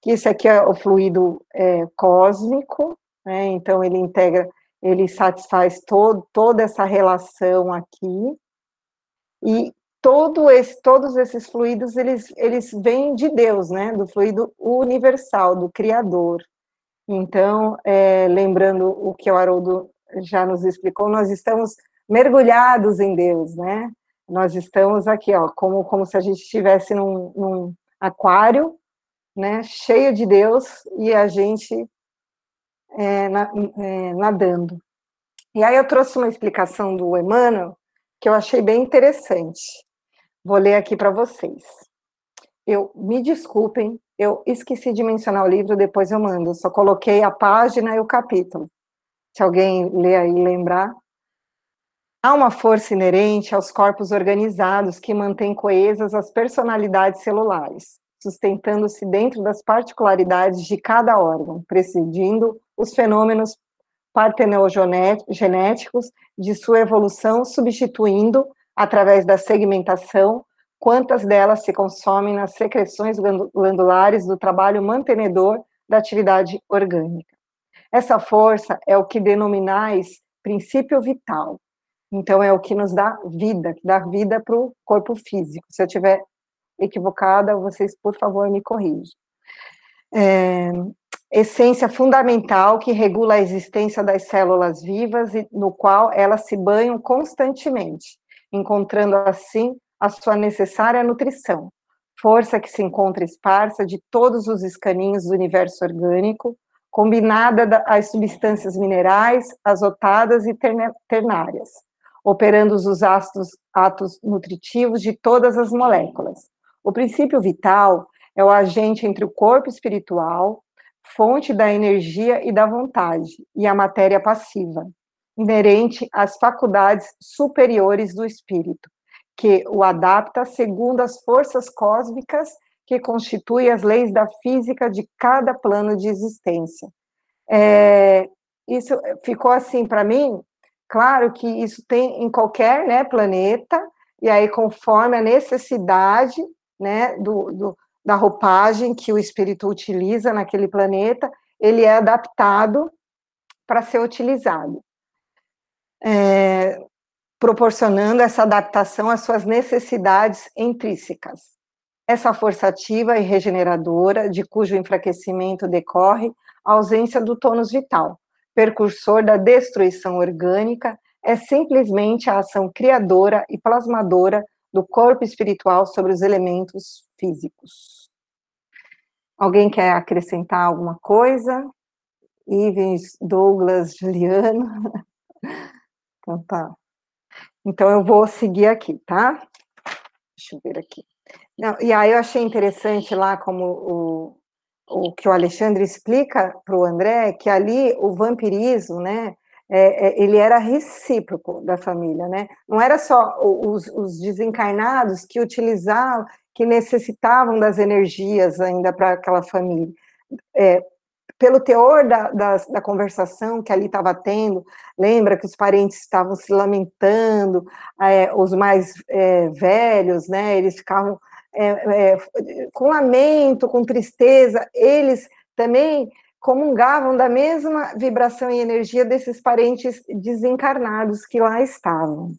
que isso aqui é o fluido é, cósmico, né, então ele integra, ele satisfaz todo, toda essa relação aqui, e todo esse, todos esses fluidos, eles, eles vêm de Deus, né, do fluido universal, do Criador. Então, é, lembrando o que o Haroldo já nos explicou, nós estamos mergulhados em Deus, né, nós estamos aqui, ó, como, como se a gente estivesse num, num aquário, né, cheio de Deus, e a gente é, na, é, nadando. E aí eu trouxe uma explicação do Emmanuel, que eu achei bem interessante. Vou ler aqui para vocês. Eu me desculpem, eu esqueci de mencionar o livro, depois eu mando, só coloquei a página e o capítulo. Se alguém ler aí lembrar. Há uma força inerente aos corpos organizados que mantém coesas as personalidades celulares, sustentando-se dentro das particularidades de cada órgão, presidindo os fenômenos partenogenéticos de sua evolução, substituindo, através da segmentação, quantas delas se consomem nas secreções glandulares do trabalho mantenedor da atividade orgânica. Essa força é o que denominais princípio vital. Então, é o que nos dá vida, que dá vida para o corpo físico. Se eu estiver equivocada, vocês, por favor, me corrijam. É, essência fundamental que regula a existência das células vivas e no qual elas se banham constantemente, encontrando assim a sua necessária nutrição. Força que se encontra esparsa de todos os escaninhos do universo orgânico, combinada às substâncias minerais, azotadas e ternárias, operando os atos, atos nutritivos de todas as moléculas. O princípio vital é o agente entre o corpo espiritual, fonte da energia e da vontade, e a matéria passiva, inerente às faculdades superiores do espírito, que o adapta segundo as forças cósmicas que constituem as leis da física de cada plano de existência. É, isso ficou assim para mim, claro que isso tem em qualquer né, planeta, e aí conforme a necessidade né, do, do da roupagem que o espírito utiliza naquele planeta, ele é adaptado para ser utilizado, é, proporcionando essa adaptação às suas necessidades intrínsecas. Essa força ativa e regeneradora, de cujo enfraquecimento decorre a ausência do tônus vital, percursor da destruição orgânica, é simplesmente a ação criadora e plasmadora do corpo espiritual sobre os elementos físicos. Alguém quer acrescentar alguma coisa? Ivens, Douglas, Juliano? Então tá. Então eu vou seguir aqui, tá? Deixa eu ver aqui. Não, e aí eu achei interessante lá como o, o que o Alexandre explica para o André, que ali o vampirismo, né, é, é, ele era recíproco da família, né? Não era só os, os desencarnados que utilizavam, que necessitavam das energias ainda para aquela família. É, pelo teor da, da, da, conversação que ali estava tendo, lembra que os parentes estavam se lamentando, é, os mais é, velhos, né, eles ficavam é, com lamento, com tristeza, eles também comungavam da mesma vibração e energia desses parentes desencarnados que lá estavam.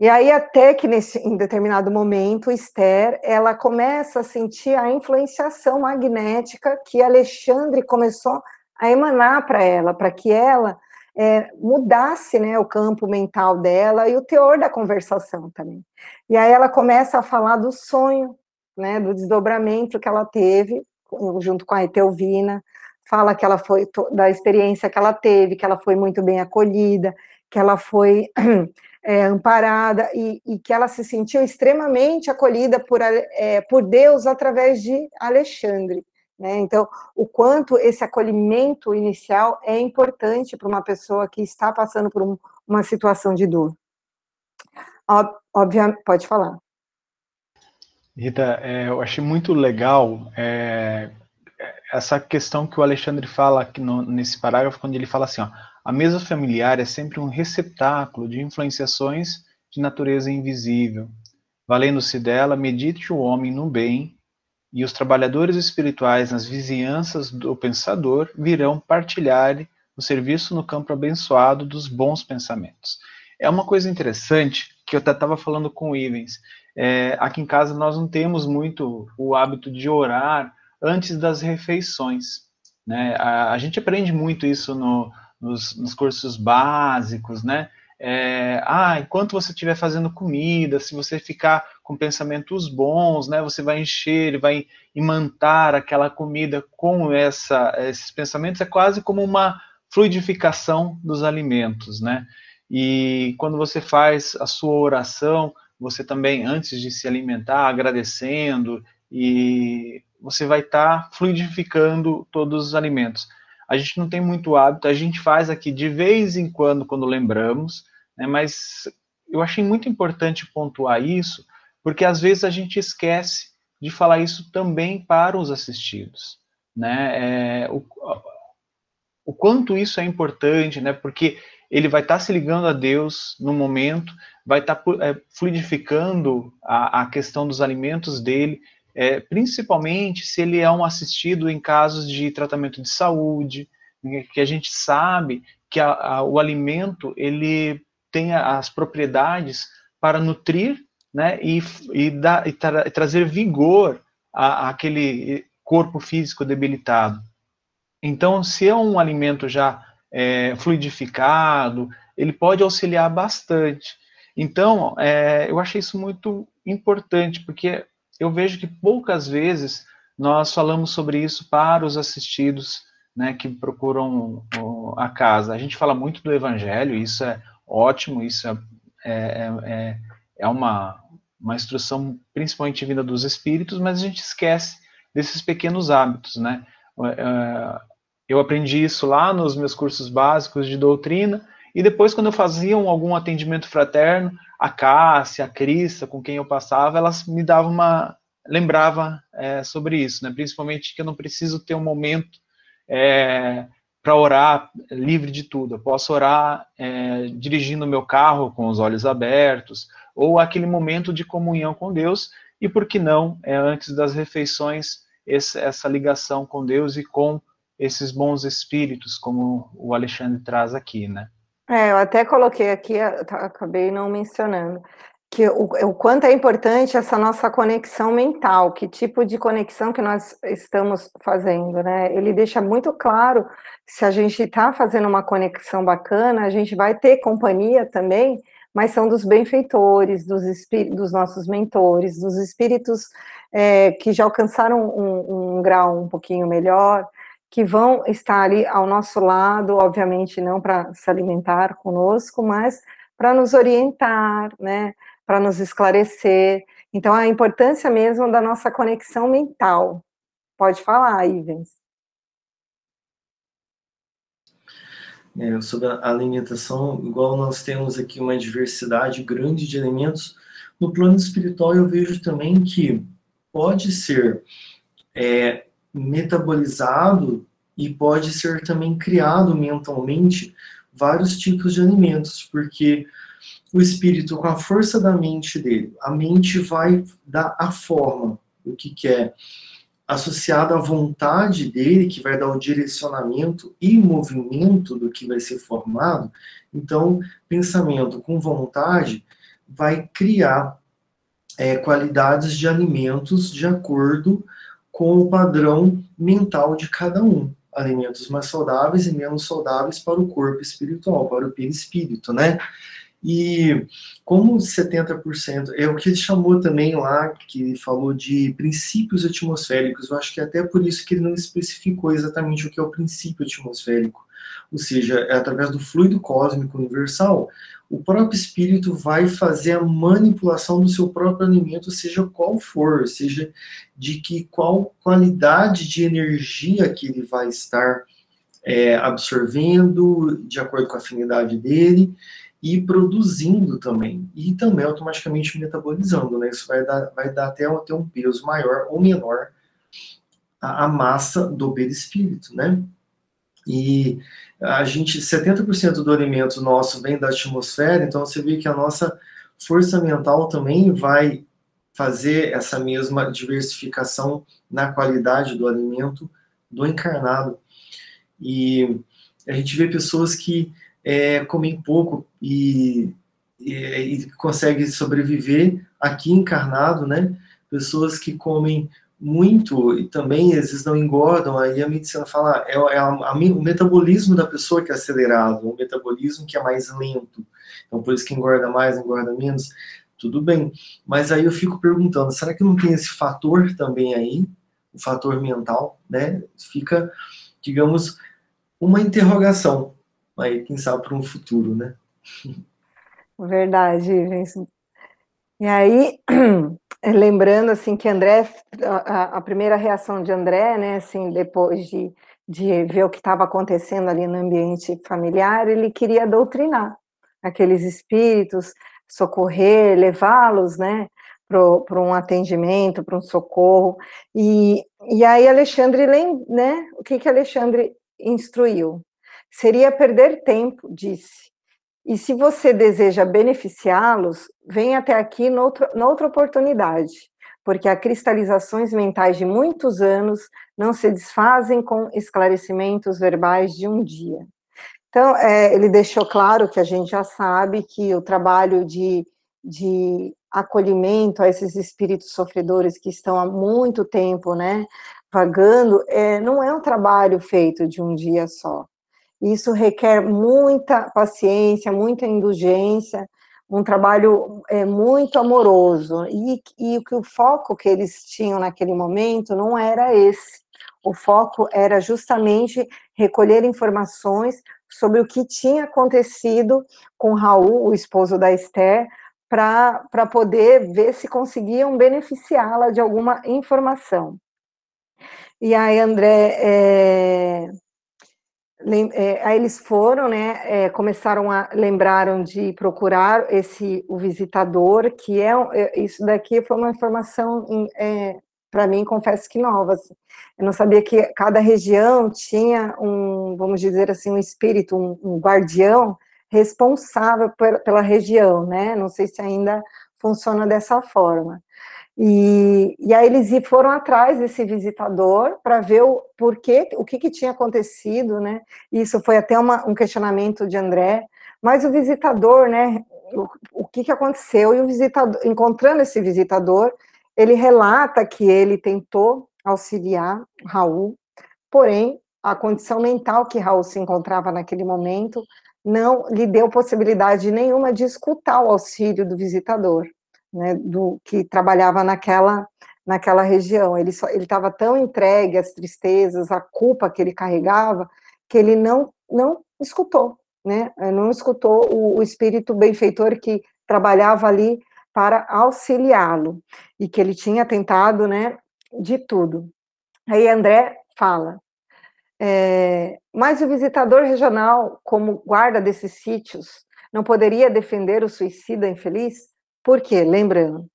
E aí até que nesse, em determinado momento, Esther, ela começa a sentir a influenciação magnética que Alexandre começou a emanar para ela, para que ela é, mudasse né, o campo mental dela e o teor da conversação também. E aí ela começa a falar do sonho, né, do desdobramento que ela teve junto com a Etelvina, fala que ela foi da experiência que ela teve, que ela foi muito bem acolhida, que ela foi é, amparada e, e, que ela se sentiu extremamente acolhida por, é, por Deus através de Alexandre. Né? Então, o quanto esse acolhimento inicial é importante para uma pessoa que está passando por um, uma situação de dor. Obviamente, pode falar. Rita, é, eu achei muito legal é, essa questão que o Alexandre fala aqui no, nesse parágrafo, quando ele fala assim, ó, a mesa familiar é sempre um receptáculo de influenciações de natureza invisível. Valendo-se dela, medite o homem no bem, e os trabalhadores espirituais nas vizinhanças do pensador virão partilhar o serviço no campo abençoado dos bons pensamentos. É uma coisa interessante que eu até estava falando com o Ivens. É, aqui em casa nós não temos muito o hábito de orar antes das refeições. Né? A, a gente aprende muito isso no, nos, nos cursos básicos, né? É, ah, enquanto você estiver fazendo comida, se você ficar com pensamentos bons, né, você vai encher, vai imantar aquela comida com essa, esses pensamentos, é quase como uma fluidificação dos alimentos, né? E quando você faz a sua oração, você também, antes de se alimentar, agradecendo e você vai estar tá fluidificando todos os alimentos. A gente não tem muito hábito, a gente faz aqui de vez em quando, quando lembramos, né, mas eu achei muito importante pontuar isso, porque às vezes a gente esquece de falar isso também para os assistidos. Né? É, o, o quanto isso é importante, né? porque ele vai estar tá se ligando a Deus no momento, vai estar tá, é, fluidificando a, a, questão dos alimentos dele, é, principalmente se ele é um assistido em casos de tratamento de saúde, né, que a gente sabe que a, a, o alimento ele tem as propriedades para nutrir né, e, e, e, tra, trazer vigor àquele corpo físico debilitado. Então, se é um alimento já é, fluidificado, ele pode auxiliar bastante. Então, é, eu achei isso muito importante, porque eu vejo que poucas vezes nós falamos sobre isso para os assistidos né, que procuram a casa. A gente fala muito do evangelho, isso é ótimo, isso é, é, é, é uma, uma instrução principalmente vinda dos espíritos, mas a gente esquece desses pequenos hábitos, né? É, eu aprendi isso lá nos meus cursos básicos de doutrina, e depois, quando eu fazia algum atendimento fraterno, a Cássia, a Crista, com quem eu passava, elas me davam uma. lembrava é, sobre isso, né? principalmente que eu não preciso ter um momento é, para orar livre de tudo. Eu posso orar é, dirigindo o meu carro com os olhos abertos, ou aquele momento de comunhão com Deus, e por que não, é, antes das refeições, esse, essa ligação com Deus e com esses bons espíritos, como o Alexandre traz aqui, né? É, eu até coloquei aqui, acabei não mencionando, que o, o, quanto é importante essa nossa conexão mental, que tipo de conexão que nós estamos fazendo, né? Ele deixa muito claro se a gente está fazendo uma conexão bacana, a gente vai ter companhia também, mas são dos benfeitores, dos, dos nossos mentores, dos espíritos é, que já alcançaram um, um grau um pouquinho melhor, que vão estar ali ao nosso lado, obviamente não para se alimentar conosco, mas para nos orientar, né, para nos esclarecer. Então, a importância mesmo da nossa conexão mental. Pode falar, Ivens. É, sobre a alimentação, igual nós temos aqui uma diversidade grande de alimentos, no plano espiritual eu vejo também que pode ser é, metabolizado e pode ser também criado mentalmente vários tipos de alimentos, porque o espírito, com a força da mente dele, a mente vai dar a forma do que quer, associado à vontade dele, que vai dar o direcionamento e movimento do que vai ser formado. Então, pensamento com vontade vai criar é, qualidades de alimentos de acordo com o padrão mental de cada um. Alimentos mais saudáveis e menos saudáveis para o corpo espiritual, para o perispírito, né? E como 70% é o que ele chamou também lá, que ele falou de princípios atmosféricos, eu acho que é até por isso que ele não especificou exatamente o que é o princípio atmosférico, ou seja, é através do fluido cósmico universal, o próprio espírito vai fazer a manipulação do seu próprio alimento, seja qual for, seja de que qual qualidade de energia que ele vai estar é, absorvendo, de acordo com a afinidade dele, e produzindo também, e também automaticamente metabolizando, né? Isso vai dar, vai dar até, até um peso maior ou menor a, massa do perispírito, né? E a gente, 70% do alimento nosso vem da atmosfera, então você vê que a nossa força mental também vai fazer essa mesma diversificação na qualidade do alimento do encarnado. E a gente vê pessoas que é, comem pouco e, e, e conseguem sobreviver aqui encarnado, né? Pessoas que comem muito e também vezes não engordam, aí a medicina fala é, é a, a, o metabolismo da pessoa que é acelerado, o metabolismo que é mais lento. Então por isso que engorda mais, engorda menos, tudo bem. Mas aí eu fico perguntando, será que não tem esse fator também aí, o fator mental, né? Fica, digamos, uma interrogação aí, quem sabe para um futuro, né? Verdade, E aí, lembrando, assim, que André, a, primeira reação de André, né, assim, depois de, de ver o que estava acontecendo ali no ambiente familiar, ele queria doutrinar aqueles espíritos, socorrer, levá-los, né, para um atendimento, para um socorro. E, e aí Alexandre, né, o que que Alexandre instruiu? Seria perder tempo, disse. E se você deseja beneficiá-los, vem até aqui noutra, noutra oportunidade, porque as cristalizações mentais de muitos anos não se desfazem com esclarecimentos verbais de um dia. Então, é, ele deixou claro que a gente já sabe que o trabalho de, de acolhimento a esses espíritos sofredores que estão há muito tempo, né, vagando, é, não é um trabalho feito de um dia só. Isso requer muita paciência, muita indulgência, um trabalho é, muito amoroso. E, e o que o foco que eles tinham naquele momento não era esse. O foco era justamente recolher informações sobre o que tinha acontecido com Raul, o esposo da Esther, para poder ver se conseguiam beneficiá-la de alguma informação. E aí, André, é, é, aí eles foram, né, é, começaram a, lembraram de procurar esse, o visitador, que é, é isso daqui foi uma informação, é, para mim, confesso que nova, assim. eu não sabia que cada região tinha um, vamos dizer assim, um espírito, um, um guardião, responsável pela região, né? Não sei se ainda funciona dessa forma. E, e aí eles foram atrás desse visitador para ver o porquê, o que, que tinha acontecido, né? Isso foi até uma, um questionamento de André, mas o visitador, né? O, o que, que aconteceu? E o visitador, encontrando esse visitador, ele relata que ele tentou auxiliar Raul, porém a condição mental que Raul se encontrava naquele momento não lhe deu possibilidade nenhuma de escutar o auxílio do visitador, né, do que trabalhava naquela naquela região. Ele ele estava tão entregue às tristezas, à culpa que ele carregava, que ele não não escutou, né? Não escutou o, o espírito benfeitor que trabalhava ali para auxiliá-lo e que ele tinha tentado, né, de tudo. Aí André fala: é, mas o visitador regional, como guarda desses sítios, não poderia defender o suicida infeliz? Por quê? Lembrando.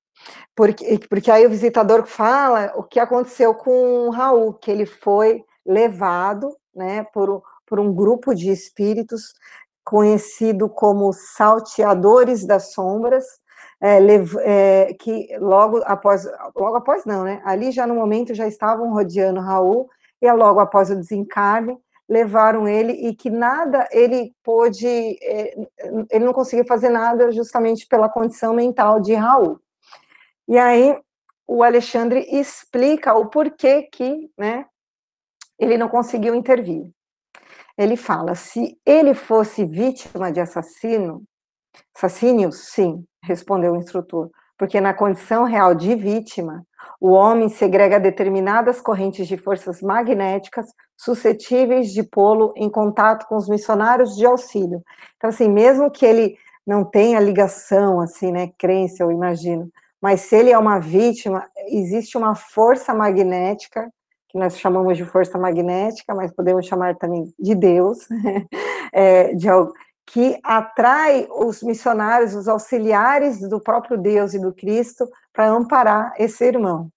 Porque, porque aí o visitador fala o que aconteceu com o Raul, que ele foi levado né, por, por um grupo de espíritos conhecido como salteadores das sombras, é, é, que logo após, logo após não, né? Ali já no momento já estavam rodeando Raul e logo após o desencarne, levaram ele e que nada ele pôde, é, ele não conseguiu fazer nada justamente pela condição mental de Raul. E aí o Alexandre explica o porquê que, né, ele não conseguiu intervir. Ele fala: se ele fosse vítima de assassino, assassínio, sim, respondeu o instrutor, porque na condição real de vítima, o homem segrega determinadas correntes de forças magnéticas suscetíveis de pô-lo em contato com os missionários de auxílio. Então, assim, mesmo que ele não tenha ligação, assim, né, crença, eu imagino, mas se ele é uma vítima, existe uma força magnética, que nós chamamos de força magnética, mas podemos chamar também de Deus, é, de, que atrai os missionários, os auxiliares do próprio Deus e do Cristo para amparar esse irmão.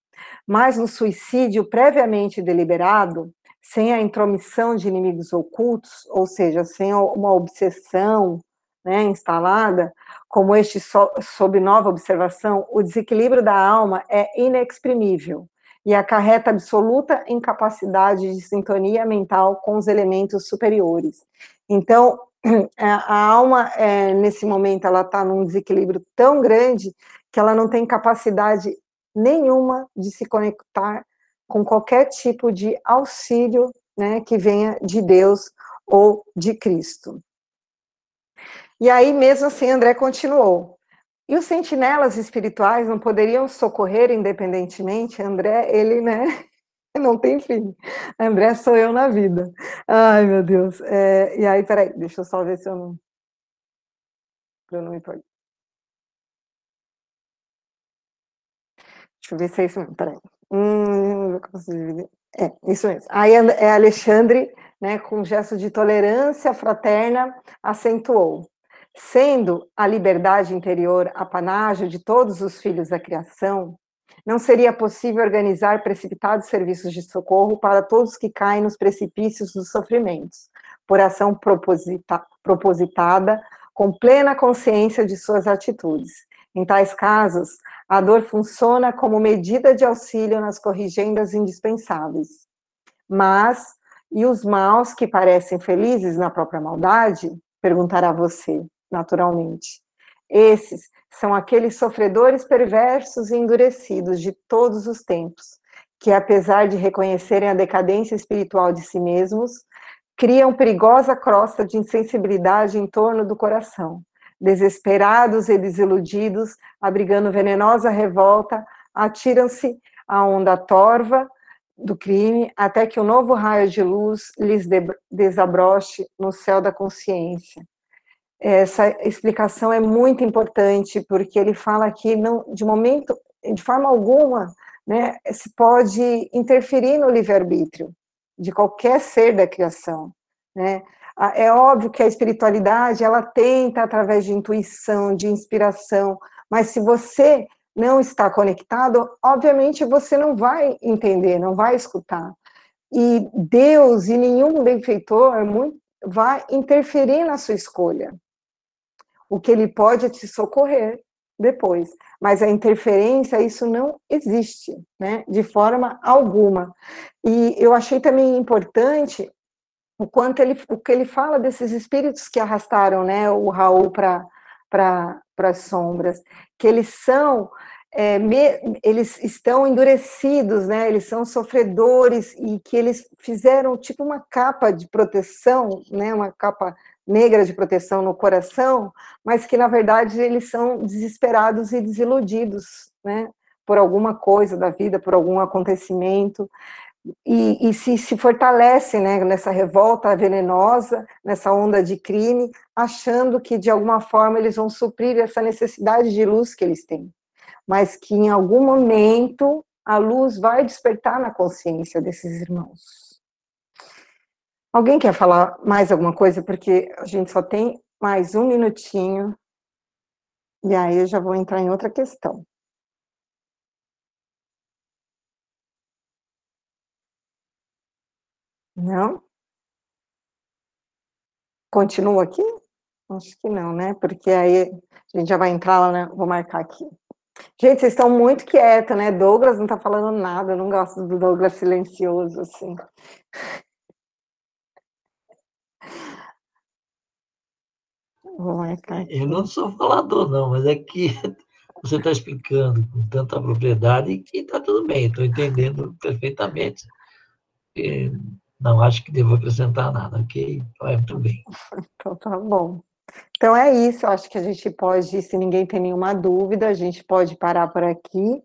Mas no suicídio previamente deliberado, sem a intromissão de inimigos ocultos, ou seja, sem uma obsessão né, instalada, como este so, sob nova observação, o desequilíbrio da alma é inexprimível e acarreta absoluta incapacidade de sintonia mental com os elementos superiores. Então, a alma, é, nesse momento, ela está num desequilíbrio tão grande que ela não tem capacidade nenhuma de se conectar com qualquer tipo de auxílio né, que venha de Deus ou de Cristo. E aí, mesmo assim, André continuou. E os sentinelas espirituais não poderiam socorrer independentemente? André, ele, né, não tem fim. André sou eu na vida. Ai, meu Deus. É, e aí, peraí, deixa eu só ver se eu não. Eu não me Deixa eu ver se é isso mesmo, peraí. Hum, é, isso mesmo. Aí é Alexandre, né, com um gesto de tolerância fraterna, acentuou. Sendo a liberdade interior apanágio de todos os filhos da criação, não seria possível organizar precipitados serviços de socorro para todos que caem nos precipícios dos sofrimentos, por ação proposita propositada, com plena consciência de suas atitudes. Em tais casos, a dor funciona como medida de auxílio nas corrigendas indispensáveis. Mas, e os maus que parecem felizes na própria maldade? Perguntará você, naturalmente. Esses são aqueles sofredores perversos e endurecidos de todos os tempos, que, apesar de reconhecerem a decadência espiritual de si mesmos, criam perigosa crosta de insensibilidade em torno do coração. Desesperados e desiludidos, abrigando venenosa revolta, atiram-se à onda torva do crime até que um novo raio de luz lhes desabroche no céu da consciência essa explicação é muito importante, porque ele fala que não, de momento, de forma alguma, né, se pode interferir no livre-arbítrio de qualquer ser da criação, né? É óbvio que a espiritualidade, ela tenta através de intuição, de inspiração, mas se você não está conectado, obviamente você não vai entender, não vai escutar. E Deus e nenhum benfeitor vai interferir na sua escolha. O que ele pode é te socorrer depois, mas a interferência, isso não existe, né, de forma alguma. E eu achei também importante o quanto ele, o que ele fala desses espíritos que arrastaram, né, o Raul para para as sombras, que eles são é, me, eles estão endurecidos, né? Eles são sofredores e que eles fizeram tipo uma capa de proteção, né? Uma capa negra de proteção no coração, mas que na verdade eles são desesperados e desiludidos, né, por alguma coisa da vida, por algum acontecimento, e, e se, se fortalecem, né, nessa revolta venenosa, nessa onda de crime, achando que de alguma forma eles vão suprir essa necessidade de luz que eles têm, mas que em algum momento a luz vai despertar na consciência desses irmãos. Alguém quer falar mais alguma coisa? Porque a gente só tem mais um minutinho. E aí eu já vou entrar em outra questão. Não? Continua aqui? Acho que não, né? Porque aí a gente já vai entrar lá, né? Vou marcar aqui. Gente, vocês estão muito quietos, né? Douglas não está falando nada, eu não gosto do Douglas silencioso, assim. Eu não sou falador, não, mas é que você está explicando com tanta propriedade que está tudo bem, estou entendendo perfeitamente. E não acho que devo acrescentar nada, ok? Vai muito bem. Então tá bom. Então é isso, acho que a gente pode, se ninguém tem nenhuma dúvida, a gente pode parar por aqui,